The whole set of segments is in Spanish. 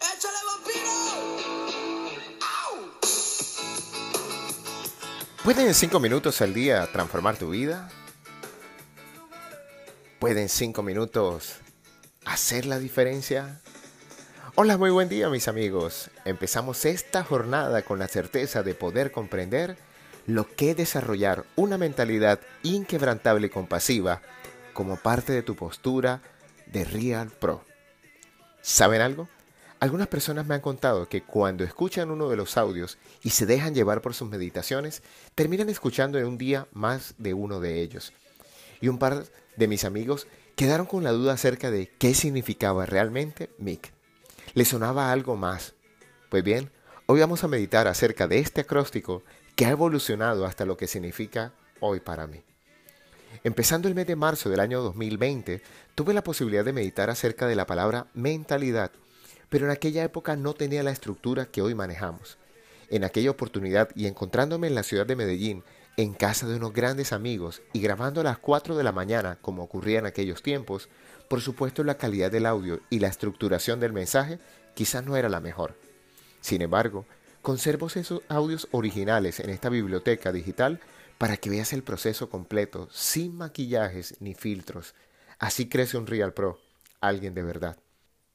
¡Échale vampiro! ¡Au! ¿Pueden en 5 minutos al día transformar tu vida? ¿Pueden 5 minutos hacer la diferencia? Hola, muy buen día mis amigos. Empezamos esta jornada con la certeza de poder comprender lo que es desarrollar una mentalidad inquebrantable y compasiva como parte de tu postura de Real Pro. ¿Saben algo? Algunas personas me han contado que cuando escuchan uno de los audios y se dejan llevar por sus meditaciones, terminan escuchando en un día más de uno de ellos. Y un par de mis amigos quedaron con la duda acerca de qué significaba realmente MIC. ¿Le sonaba algo más? Pues bien, hoy vamos a meditar acerca de este acróstico que ha evolucionado hasta lo que significa hoy para mí. Empezando el mes de marzo del año 2020, tuve la posibilidad de meditar acerca de la palabra mentalidad pero en aquella época no tenía la estructura que hoy manejamos. En aquella oportunidad y encontrándome en la ciudad de Medellín, en casa de unos grandes amigos y grabando a las 4 de la mañana como ocurría en aquellos tiempos, por supuesto la calidad del audio y la estructuración del mensaje quizás no era la mejor. Sin embargo, conservo esos audios originales en esta biblioteca digital para que veas el proceso completo, sin maquillajes ni filtros. Así crece un Real Pro, alguien de verdad.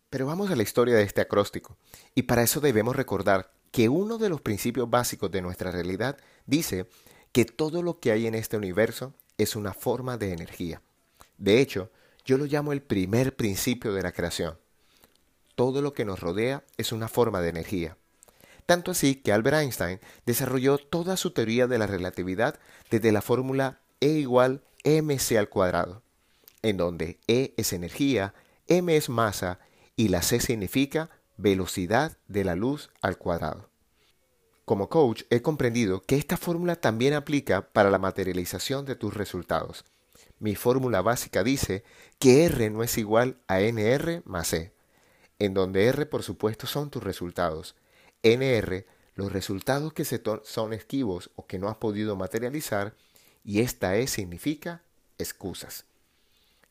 Pero vamos a la historia de este acróstico, y para eso debemos recordar que uno de los principios básicos de nuestra realidad dice que todo lo que hay en este universo es una forma de energía. De hecho, yo lo llamo el primer principio de la creación. Todo lo que nos rodea es una forma de energía. Tanto así que Albert Einstein desarrolló toda su teoría de la relatividad desde la fórmula E igual mc al cuadrado, en donde E es energía, m es masa y la c significa velocidad de la luz al cuadrado. Como coach he comprendido que esta fórmula también aplica para la materialización de tus resultados. Mi fórmula básica dice que R no es igual a NR más E, en donde R por supuesto son tus resultados, NR los resultados que se son esquivos o que no has podido materializar y esta E significa excusas.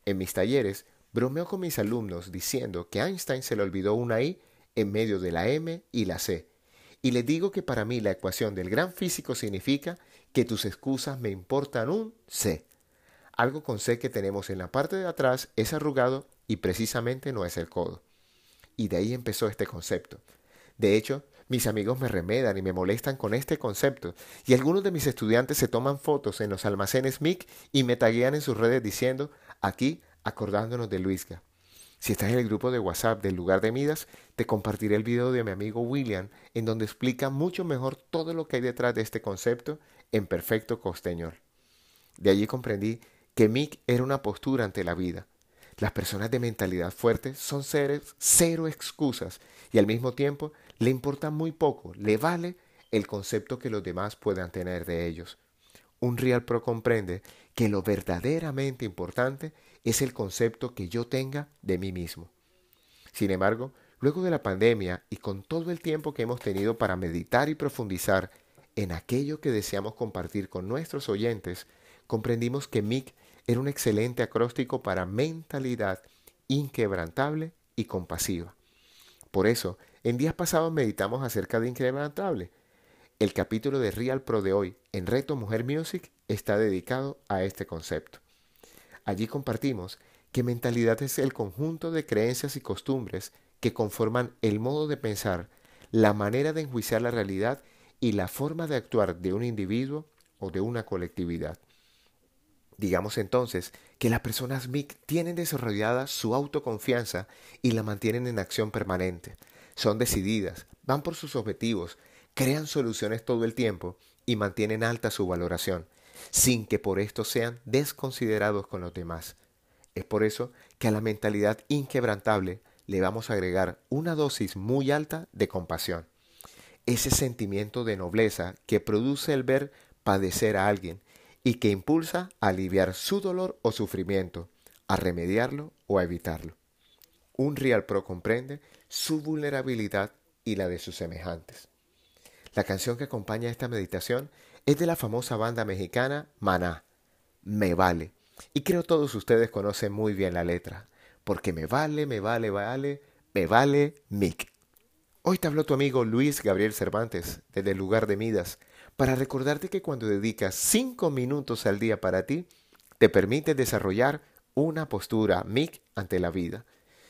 En mis talleres Bromeo con mis alumnos diciendo que Einstein se le olvidó una I en medio de la M y la C. Y les digo que para mí la ecuación del gran físico significa que tus excusas me importan un C. Algo con C que tenemos en la parte de atrás es arrugado y precisamente no es el codo. Y de ahí empezó este concepto. De hecho, mis amigos me remedan y me molestan con este concepto, y algunos de mis estudiantes se toman fotos en los almacenes MIC y me taguean en sus redes diciendo, aquí acordándonos de Luisga. Si estás en el grupo de WhatsApp del lugar de Midas, te compartiré el video de mi amigo William, en donde explica mucho mejor todo lo que hay detrás de este concepto en perfecto costeñol. De allí comprendí que Mick era una postura ante la vida. Las personas de mentalidad fuerte son seres cero excusas y al mismo tiempo le importa muy poco, le vale el concepto que los demás puedan tener de ellos. Un Real Pro comprende que lo verdaderamente importante es el concepto que yo tenga de mí mismo. Sin embargo, luego de la pandemia y con todo el tiempo que hemos tenido para meditar y profundizar en aquello que deseamos compartir con nuestros oyentes, comprendimos que MIC era un excelente acróstico para mentalidad inquebrantable y compasiva. Por eso, en días pasados meditamos acerca de inquebrantable. El capítulo de Real Pro de hoy en Reto Mujer Music está dedicado a este concepto. Allí compartimos que mentalidad es el conjunto de creencias y costumbres que conforman el modo de pensar, la manera de enjuiciar la realidad y la forma de actuar de un individuo o de una colectividad. Digamos entonces que las personas MIC tienen desarrollada su autoconfianza y la mantienen en acción permanente. Son decididas, van por sus objetivos, crean soluciones todo el tiempo y mantienen alta su valoración sin que por esto sean desconsiderados con los demás. Es por eso que a la mentalidad inquebrantable le vamos a agregar una dosis muy alta de compasión. Ese sentimiento de nobleza que produce el ver padecer a alguien y que impulsa a aliviar su dolor o sufrimiento, a remediarlo o a evitarlo. Un Real Pro comprende su vulnerabilidad y la de sus semejantes. La canción que acompaña esta meditación es de la famosa banda mexicana Maná, Me Vale. Y creo todos ustedes conocen muy bien la letra, porque me vale, me vale, vale, me vale Mick. Hoy te habló tu amigo Luis Gabriel Cervantes desde el lugar de Midas para recordarte que cuando dedicas cinco minutos al día para ti, te permite desarrollar una postura MIC ante la vida.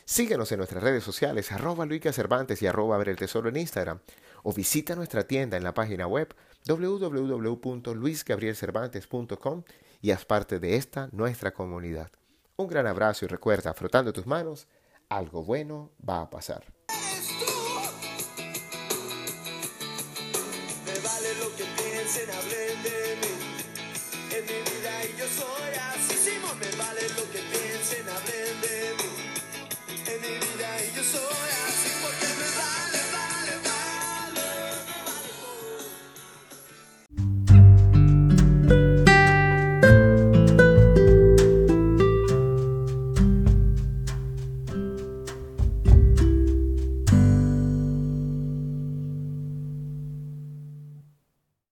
Síguenos en nuestras redes sociales, arroba Luica Cervantes y arroba Ver el Tesoro en Instagram, o visita nuestra tienda en la página web www.luisgabrielcervantes.com y haz parte de esta nuestra comunidad. Un gran abrazo y recuerda, frotando tus manos, algo bueno va a pasar.